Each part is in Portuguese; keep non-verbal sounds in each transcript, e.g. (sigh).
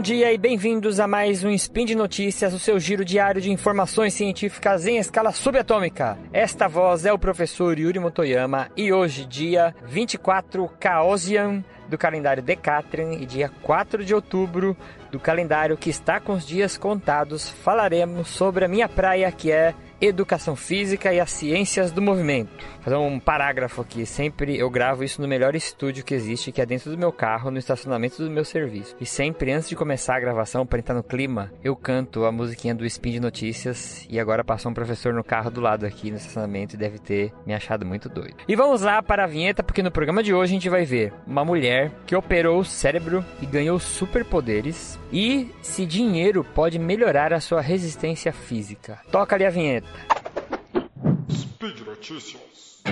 Bom dia e bem-vindos a mais um Spin de Notícias, o seu giro diário de informações científicas em escala subatômica. Esta voz é o professor Yuri Motoyama e hoje, dia 24 Caosian do calendário Decatrian e dia 4 de outubro do calendário que está com os dias contados, falaremos sobre a minha praia que é Educação Física e as Ciências do Movimento. Vou fazer um parágrafo aqui, sempre eu gravo isso no melhor estúdio que existe, que é dentro do meu carro, no estacionamento do meu serviço. E sempre antes de começar a gravação, para entrar no clima, eu canto a musiquinha do Spin de Notícias. E agora passou um professor no carro do lado aqui no estacionamento e deve ter me achado muito doido. E vamos lá para a vinheta, porque no programa de hoje a gente vai ver uma mulher que operou o cérebro e ganhou superpoderes. E se dinheiro pode melhorar a sua resistência física. Toca ali a vinheta. Speed Notícias.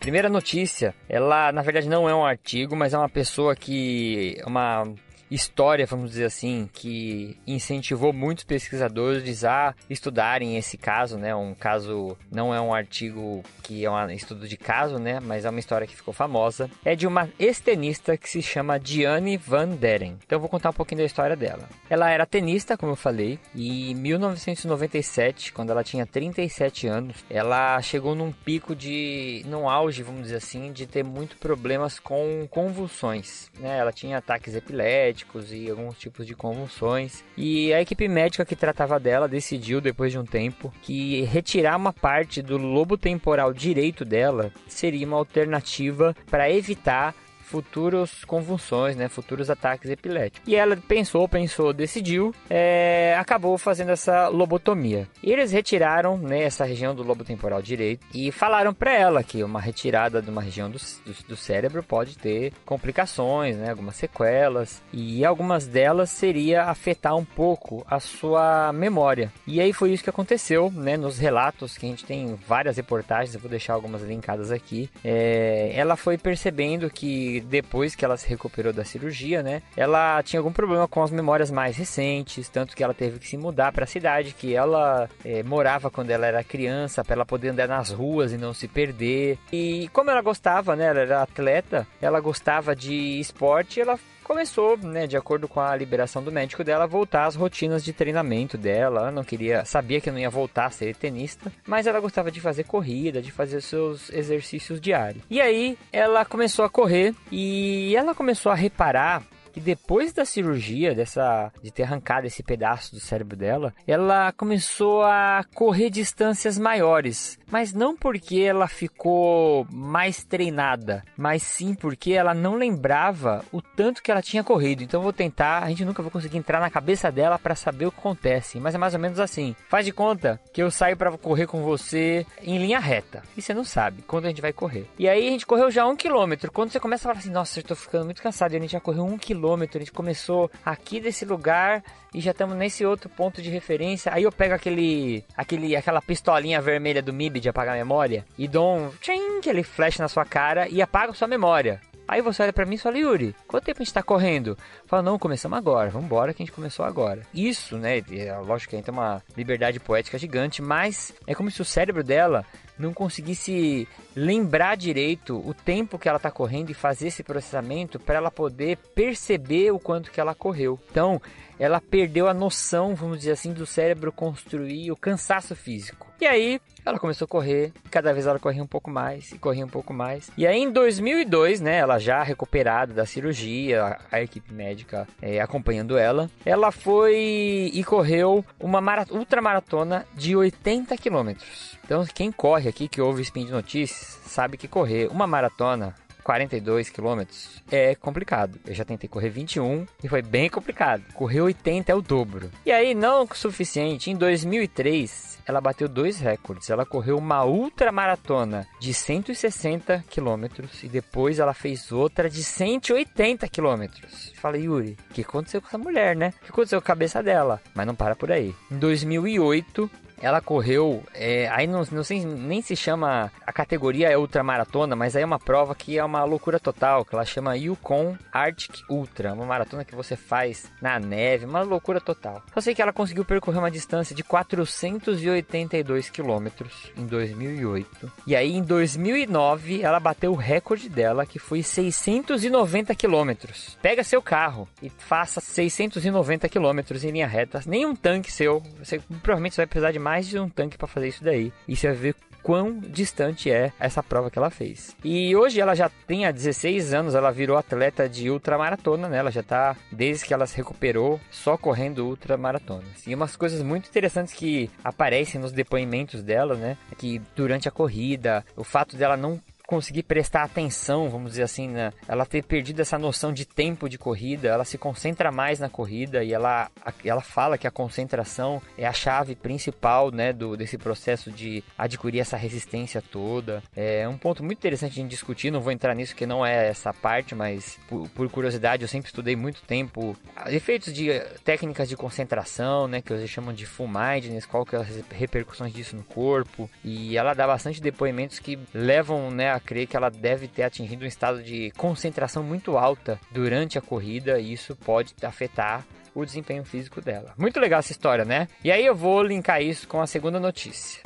Primeira notícia, ela na verdade não é um artigo, mas é uma pessoa que uma história, vamos dizer assim, que incentivou muitos pesquisadores a estudarem esse caso, né? Um caso não é um artigo que é um estudo de caso, né? Mas é uma história que ficou famosa. É de uma ex-tenista que se chama Diane Van Deren. Então eu vou contar um pouquinho da história dela. Ela era tenista, como eu falei, e em 1997, quando ela tinha 37 anos, ela chegou num pico de, num auge, vamos dizer assim, de ter muito problemas com convulsões, né? Ela tinha ataques epiléticos e alguns tipos de convulsões. E a equipe médica que tratava dela decidiu, depois de um tempo, que retirar uma parte do lobo temporal direito dela seria uma alternativa para evitar futuras convulsões, né, futuros ataques epiléticos. E ela pensou, pensou, decidiu, é, acabou fazendo essa lobotomia. E eles retiraram né, essa região do lobo temporal direito e falaram para ela que uma retirada de uma região do, do, do, cérebro pode ter complicações, né, algumas sequelas e algumas delas seria afetar um pouco a sua memória. E aí foi isso que aconteceu, né, nos relatos que a gente tem várias reportagens, eu vou deixar algumas linkadas aqui. É, ela foi percebendo que depois que ela se recuperou da cirurgia, né, ela tinha algum problema com as memórias mais recentes, tanto que ela teve que se mudar para a cidade que ela é, morava quando ela era criança, para ela poder andar nas ruas e não se perder. E como ela gostava, né, ela era atleta, ela gostava de esporte, ela começou, né, de acordo com a liberação do médico dela, a voltar às rotinas de treinamento dela. Ela não queria, sabia que não ia voltar a ser tenista, mas ela gostava de fazer corrida, de fazer seus exercícios diários. E aí ela começou a correr e ela começou a reparar que depois da cirurgia, dessa de ter arrancado esse pedaço do cérebro dela, ela começou a correr distâncias maiores, mas não porque ela ficou mais treinada, mas sim porque ela não lembrava o tanto que ela tinha corrido. Então vou tentar, a gente nunca vai conseguir entrar na cabeça dela para saber o que acontece, mas é mais ou menos assim. Faz de conta que eu saio para correr com você em linha reta e você não sabe quando a gente vai correr. E aí a gente correu já um quilômetro. Quando você começa a falar assim, nossa, eu tô ficando muito cansado, e a gente já correu um quilômetro quilômetro, a gente começou aqui desse lugar e já estamos nesse outro ponto de referência. Aí eu pego aquele, aquele aquela pistolinha vermelha do MIB de apagar a memória e dou um tchim, aquele flash na sua cara e apago sua memória. Aí você olha para mim e fala, Yuri, quanto tempo a gente tá correndo? Fala, não, começamos agora, vamos embora que a gente começou agora. Isso, né, é, lógico que a gente tem uma liberdade poética gigante, mas é como se o cérebro dela não conseguisse lembrar direito o tempo que ela está correndo e fazer esse processamento para ela poder perceber o quanto que ela correu. Então, ela perdeu a noção, vamos dizer assim, do cérebro construir o cansaço físico. E aí, ela começou a correr, cada vez ela corria um pouco mais e corria um pouco mais. E aí em 2002, né, ela já recuperada da cirurgia, a, equipe médica é, acompanhando ela, ela foi e correu uma ultramaratona de 80 quilômetros. Então quem corre aqui, que ouve Spin de Notícias, sabe que correr uma maratona 42 quilômetros é complicado. Eu já tentei correr 21 e foi bem complicado. Correr 80 é o dobro. E aí, não o suficiente, em 2003 ela bateu dois recordes. Ela correu uma ultramaratona de 160 quilômetros e depois ela fez outra de 180 quilômetros. Fala, Yuri, o que aconteceu com essa mulher, né? O que aconteceu com a cabeça dela? Mas não para por aí. Em 2008, ela correu, é, aí não, não sei, nem se chama, a categoria é ultramaratona, mas aí é uma prova que é uma loucura total, que ela chama Yukon Arctic Ultra, uma maratona que você faz na neve, uma loucura total. Só sei que ela conseguiu percorrer uma distância de 482 quilômetros em 2008. E aí em 2009 ela bateu o recorde dela, que foi 690 quilômetros. Pega seu carro e faça 690 quilômetros em linha reta, nenhum tanque seu, você provavelmente vai precisar de mais de um tanque para fazer isso daí. E você vai ver quão distante é essa prova que ela fez. E hoje ela já tem há 16 anos, ela virou atleta de ultramaratona, né? Ela já tá, desde que ela se recuperou, só correndo ultramaratonas. E umas coisas muito interessantes que aparecem nos depoimentos dela, né? É que durante a corrida, o fato dela não conseguir prestar atenção, vamos dizer assim, né? ela ter perdido essa noção de tempo de corrida, ela se concentra mais na corrida e ela, ela fala que a concentração é a chave principal, né, do, desse processo de adquirir essa resistência toda. É um ponto muito interessante de discutir, não vou entrar nisso que não é essa parte, mas por, por curiosidade eu sempre estudei muito tempo efeitos de técnicas de concentração, né, que eles chamam de full mindedness, qual que é as repercussões disso no corpo, e ela dá bastante depoimentos que levam, né, a crer que ela deve ter atingido um estado de concentração muito alta durante a corrida e isso pode afetar o desempenho físico dela. Muito legal essa história, né? E aí eu vou linkar isso com a segunda notícia.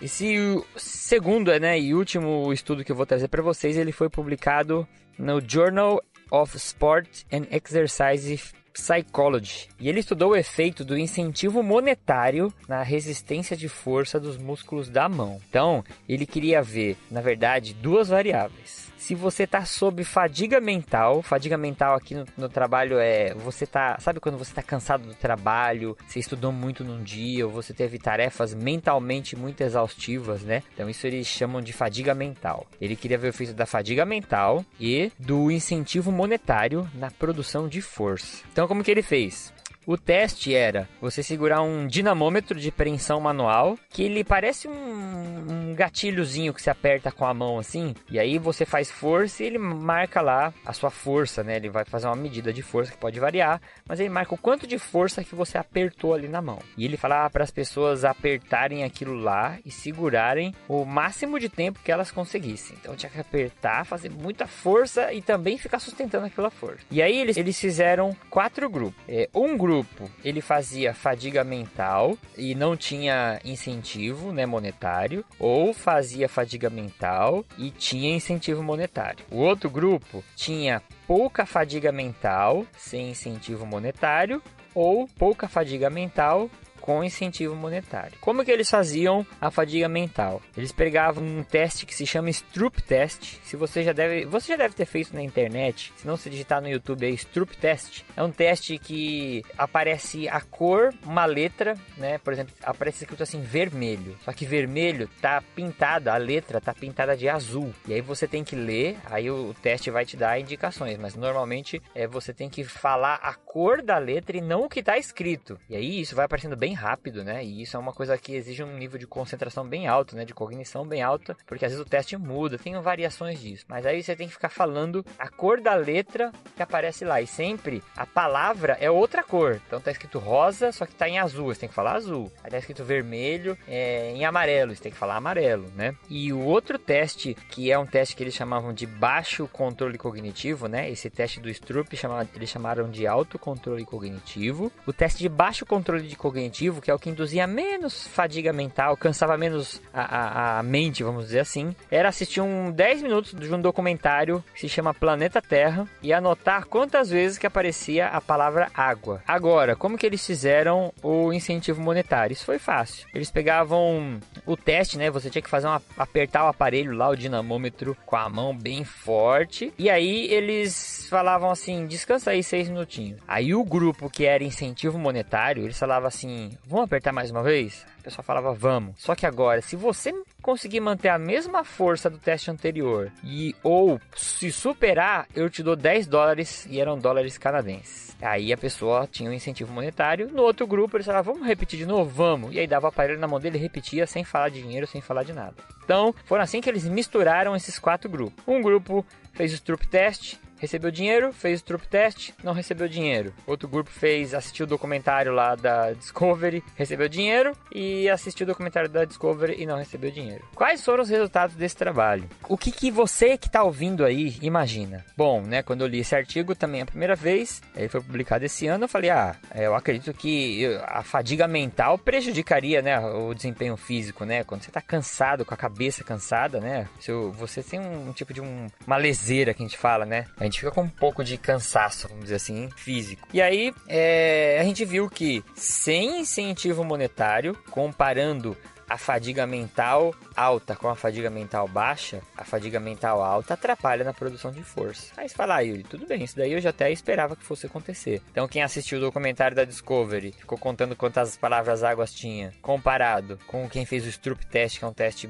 Esse segundo né, e último estudo que eu vou trazer para vocês, ele foi publicado no Journal of Sport and Exercise Psychology. E ele estudou o efeito do incentivo monetário na resistência de força dos músculos da mão. Então, ele queria ver, na verdade, duas variáveis se você tá sob fadiga mental, fadiga mental aqui no, no, trabalho é você tá, sabe quando você tá cansado do trabalho, você estudou muito num dia, ou você teve tarefas mentalmente muito exaustivas, né? Então isso eles chamam de fadiga mental. Ele queria ver o efeito da fadiga mental e do incentivo monetário na produção de força. Então como que ele fez? O teste era você segurar um dinamômetro de preensão manual, que ele parece um, um gatilhozinho que se aperta com a mão assim, e aí você faz força e ele marca lá a sua força, né? Ele vai fazer uma medida de força que pode variar, mas ele marca o quanto de força que você apertou ali na mão. E ele falava para as pessoas apertarem aquilo lá e segurarem o máximo de tempo que elas conseguissem. Então tinha que apertar, fazer muita força e também ficar sustentando aquela força. E aí eles, eles fizeram quatro grupos. É, um grupo grupo ele fazia fadiga mental e não tinha incentivo né, monetário, ou fazia fadiga mental e tinha incentivo monetário. O outro grupo tinha pouca fadiga mental sem incentivo monetário ou pouca fadiga mental com incentivo monetário. Como que eles faziam a fadiga mental? Eles pegavam um teste que se chama Stroop Test. Se você já deve, você já deve ter feito na internet. Se não se digitar no YouTube é Stroop Test. É um teste que aparece a cor, uma letra, né? Por exemplo, aparece escrito assim vermelho. Só que vermelho tá pintada, a letra tá pintada de azul. E aí você tem que ler, aí o teste vai te dar indicações, mas normalmente é você tem que falar a cor da letra e não o que tá escrito. E aí isso vai aparecendo bem rápido, né? E isso é uma coisa que exige um nível de concentração bem alto, né? De cognição bem alta, porque às vezes o teste muda, tem variações disso. Mas aí você tem que ficar falando a cor da letra que aparece lá. E sempre a palavra é outra cor. Então tá escrito rosa, só que tá em azul, você tem que falar azul. Aí tá escrito vermelho é, em amarelo, você tem que falar amarelo, né? E o outro teste, que é um teste que eles chamavam de baixo controle cognitivo, né? Esse teste do Stroop eles chamaram de alto controle cognitivo. O teste de baixo controle de cognitivo que é o que induzia menos fadiga mental, cansava menos a, a, a mente, vamos dizer assim, era assistir um 10 minutos de um documentário que se chama Planeta Terra e anotar quantas vezes que aparecia a palavra água. Agora, como que eles fizeram o incentivo monetário? Isso foi fácil. Eles pegavam o teste, né? Você tinha que fazer uma, apertar o aparelho lá, o dinamômetro, com a mão bem forte. E aí eles falavam assim: descansa aí seis minutinhos. Aí o grupo que era incentivo monetário, eles falavam assim: vamos apertar mais uma vez? O pessoal falava, vamos. Só que agora, se você conseguir manter a mesma força do teste anterior e ou se superar, eu te dou 10 dólares e eram dólares canadenses. Aí a pessoa tinha um incentivo monetário. No outro grupo, eles falavam, vamos repetir de novo? Vamos. E aí dava o aparelho na mão dele e repetia sem falar de dinheiro, sem falar de nada. Então, foram assim que eles misturaram esses quatro grupos. Um grupo fez o Stroop Test, recebeu dinheiro, fez o trupe teste, não recebeu dinheiro. Outro grupo fez, assistiu o documentário lá da (laughs) Discovery, recebeu dinheiro e assistiu o documentário da Discovery e não recebeu dinheiro. Quais foram os resultados desse trabalho? O que, que você que está ouvindo aí imagina? Bom, né, quando eu li esse artigo também a primeira vez, ele foi publicado esse ano, eu falei, ah, eu acredito que a fadiga mental prejudicaria, né, o desempenho físico, né? Quando você está cansado, com a cabeça cansada, né? Se você tem um, um tipo de um, uma leseira que a gente fala, né? A gente fica com um pouco de cansaço, vamos dizer assim, físico. E aí, é, a gente viu que sem incentivo monetário, comparando a fadiga mental alta com a fadiga mental baixa, a fadiga mental alta atrapalha na produção de força. Aí você fala, ah, Yuri, tudo bem, isso daí eu já até esperava que fosse acontecer. Então quem assistiu o documentário da Discovery ficou contando quantas palavras águas tinha, comparado com quem fez o Stroop Test, que é um teste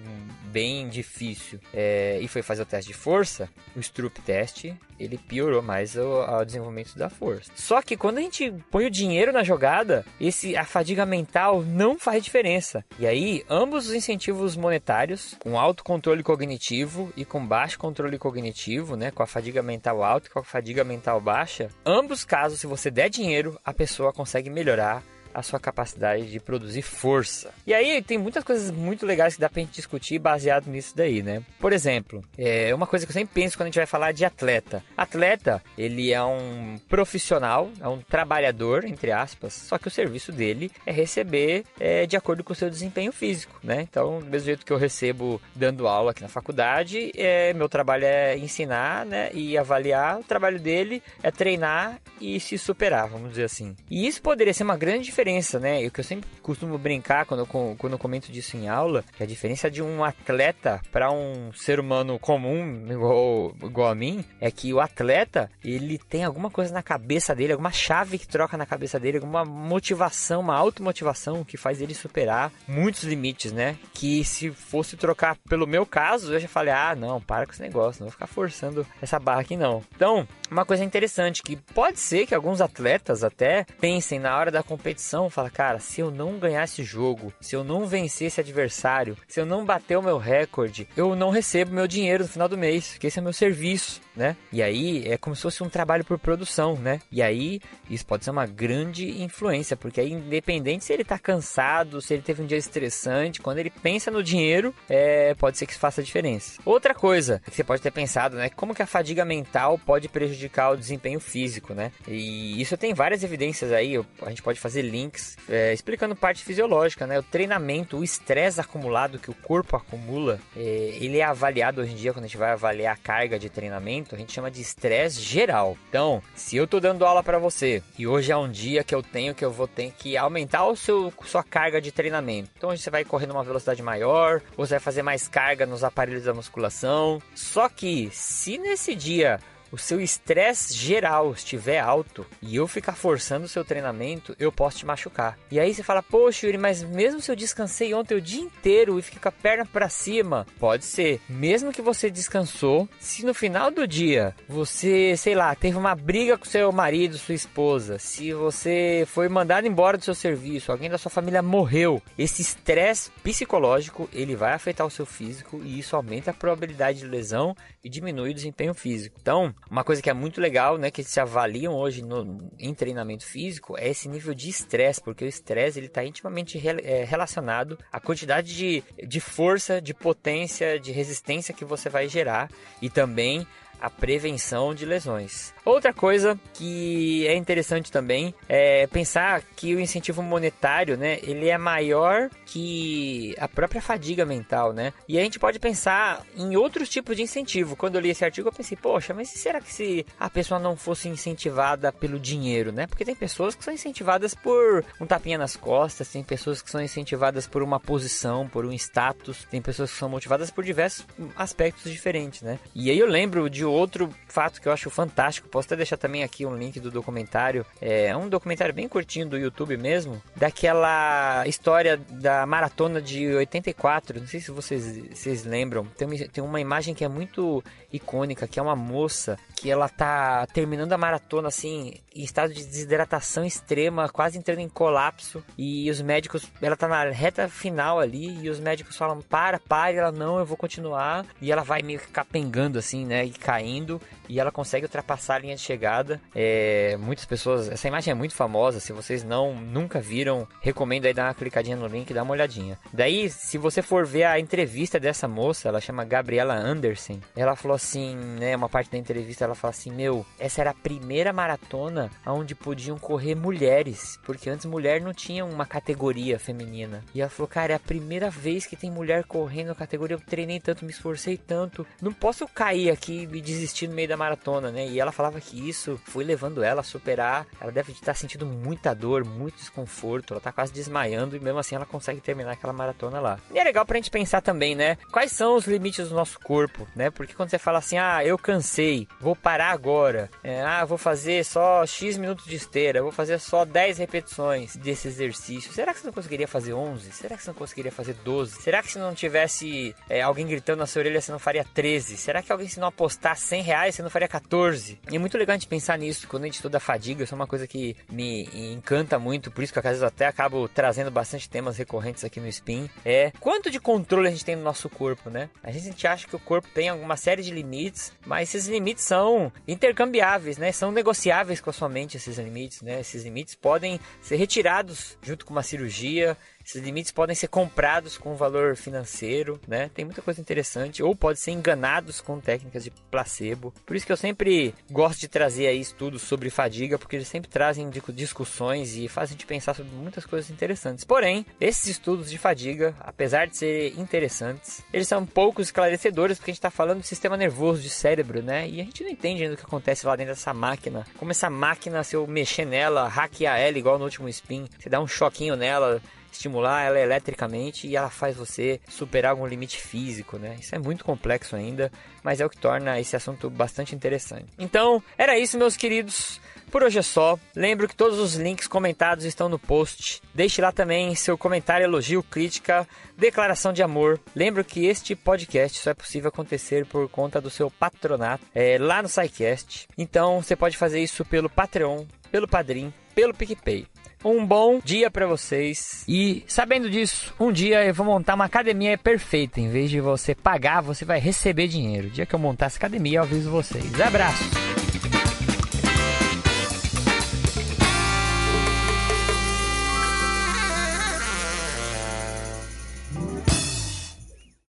bem difícil, é, e foi fazer o teste de força, o Stroop Test, ele piorou mais o, o, desenvolvimento da força. Só que quando a gente põe o dinheiro na jogada, esse, a fadiga mental não faz diferença. E aí, ambos os incentivos monetários, com alto controle cognitivo e com baixo controle cognitivo, né, com a fadiga mental alta e com a fadiga mental baixa, ambos casos, se você der dinheiro, a pessoa consegue melhorar a sua capacidade de produzir força. E aí tem muitas coisas muito legais que dá pra gente discutir baseado nisso daí, né? Por exemplo, é uma coisa que eu sempre penso quando a gente vai falar de atleta. Atleta, ele é um profissional, é um trabalhador, entre aspas, só que o serviço dele é receber é, de acordo com o seu desempenho físico, né? Então, do mesmo jeito que eu recebo dando aula aqui na faculdade, é, meu trabalho é ensinar, né? E avaliar. O trabalho dele é treinar e se superar, vamos dizer assim. E isso poderia ser uma grande diferença, né? E o que eu sempre costumo brincar quando quando eu comento disso em aula, que a diferença de um atleta para um ser humano comum, igual, igual a mim, é que o atleta, ele tem alguma coisa na cabeça dele, alguma chave que troca na cabeça dele, alguma motivação, uma automotivação que faz ele superar muitos limites, né? Que se fosse trocar pelo meu caso, eu já falei, ah, não, para com esse negócio, não vou ficar forçando essa barra aqui não. Então, uma coisa interessante que pode ser que alguns atletas até pensem na hora da competição fala, cara, se eu não ganhar esse jogo, se eu não vencer esse adversário, se eu não bater o meu recorde, eu não recebo meu dinheiro no final do mês, que esse é meu serviço, né? E aí é como se fosse um trabalho por produção, né? E aí isso pode ser uma grande influência, porque aí independente se ele tá cansado, se ele teve um dia estressante, quando ele pensa no dinheiro, é, pode ser que isso faça diferença. Outra coisa que você pode ter pensado, né? Como que a fadiga mental pode prejudicar o desempenho físico, né? E isso tem várias evidências aí, a gente pode fazer links é, explicando parte fisiológica, né? O treinamento, o estresse acumulado que o corpo acumula, é, ele é avaliado hoje em dia quando a gente vai avaliar a carga de treinamento, a gente chama de estresse geral. Então, se eu tô dando aula para você e hoje é um dia que eu tenho que eu vou ter que aumentar o seu sua carga de treinamento. Então, você vai correr numa velocidade maior, você vai fazer mais carga nos aparelhos da musculação. Só que se nesse dia o seu estresse geral estiver alto e eu ficar forçando o seu treinamento, eu posso te machucar. E aí você fala, poxa, Yuri, mas mesmo se eu descansei ontem o dia inteiro e fiquei com a perna para cima, pode ser. Mesmo que você descansou, se no final do dia você, sei lá, teve uma briga com seu marido, sua esposa, se você foi mandado embora do seu serviço, alguém da sua família morreu, esse estresse psicológico ele vai afetar o seu físico e isso aumenta a probabilidade de lesão e diminui o desempenho físico. Então, uma coisa que é muito legal, né, que se avaliam hoje no, em treinamento físico é esse nível de estresse, porque o estresse ele está intimamente re, é, relacionado à quantidade de, de força, de potência, de resistência que você vai gerar e também a prevenção de lesões. Outra coisa que é interessante também é pensar que o incentivo monetário, né, ele é maior que a própria fadiga mental, né? E a gente pode pensar em outros tipos de incentivo. Quando eu li esse artigo, eu pensei, poxa, mas será que se a pessoa não fosse incentivada pelo dinheiro, né? Porque tem pessoas que são incentivadas por um tapinha nas costas, tem pessoas que são incentivadas por uma posição, por um status, tem pessoas que são motivadas por diversos aspectos diferentes, né? E aí eu lembro de outro fato que eu acho fantástico, posso até deixar também aqui um link do documentário, é um documentário bem curtinho do YouTube mesmo, daquela história da maratona de 84, não sei se vocês, vocês lembram, tem uma, tem uma imagem que é muito icônica, que é uma moça que ela tá terminando a maratona assim, em estado de desidratação extrema, quase entrando em colapso, e os médicos, ela tá na reta final ali, e os médicos falam, para, para, e ela, não, eu vou continuar, e ela vai meio que capengando assim, né, e cai caindo. E ela consegue ultrapassar a linha de chegada. É, muitas pessoas, essa imagem é muito famosa. Se vocês não nunca viram, recomendo aí dar uma clicadinha no link dar uma olhadinha. Daí, se você for ver a entrevista dessa moça, ela chama Gabriela Anderson. Ela falou assim, né, uma parte da entrevista ela fala assim: "Meu, essa era a primeira maratona onde podiam correr mulheres, porque antes mulher não tinha uma categoria feminina". E ela falou: "Cara, é a primeira vez que tem mulher correndo na categoria. Eu treinei tanto, me esforcei tanto. Não posso cair aqui e desistir no meio da maratona, né?" E ela falava que isso foi levando ela a superar. Ela deve estar sentindo muita dor, muito desconforto. Ela tá quase desmaiando e mesmo assim ela consegue terminar aquela maratona lá. E é legal pra gente pensar também, né? Quais são os limites do nosso corpo, né? Porque quando você fala assim, ah, eu cansei, vou parar agora, é, ah, vou fazer só X minutos de esteira, vou fazer só 10 repetições desse exercício. Será que você não conseguiria fazer 11? Será que você não conseguiria fazer 12? Será que se não tivesse é, alguém gritando na sua orelha, você não faria 13? Será que alguém se não apostar 100 reais, você não faria 14? E é muito legal a gente pensar nisso quando a gente estuda fadiga, isso é uma coisa que me encanta muito, por isso que às vezes até acabo trazendo bastante temas recorrentes aqui no Spin. É quanto de controle a gente tem no nosso corpo, né? A gente acha que o corpo tem alguma série de limites, mas esses limites são intercambiáveis, né? São negociáveis com a sua mente esses limites, né? Esses limites podem ser retirados junto com uma cirurgia, esses limites podem ser comprados com valor financeiro, né? Tem muita coisa interessante. Ou pode ser enganados com técnicas de placebo. Por isso que eu sempre gosto de trazer aí estudos sobre fadiga, porque eles sempre trazem discussões e fazem a gente pensar sobre muitas coisas interessantes. Porém, esses estudos de fadiga, apesar de serem interessantes, eles são pouco esclarecedores, porque a gente está falando do sistema nervoso, de cérebro, né? E a gente não entende ainda o que acontece lá dentro dessa máquina. Como essa máquina, se eu mexer nela, hackear ela igual no último spin, você dá um choquinho nela, estimular ela eletricamente e ela faz você superar algum limite físico, né? Isso é muito complexo ainda, mas é o que torna esse assunto bastante interessante. Então, era isso, meus queridos. Por hoje é só. Lembro que todos os links comentados estão no post. Deixe lá também seu comentário, elogio, crítica, declaração de amor. Lembro que este podcast só é possível acontecer por conta do seu patronato é, lá no SciCast. Então você pode fazer isso pelo Patreon, pelo Padrim, pelo PicPay. Um bom dia para vocês. E sabendo disso, um dia eu vou montar uma academia perfeita. Em vez de você pagar, você vai receber dinheiro. O dia que eu montar essa academia, eu aviso vocês. Abraços!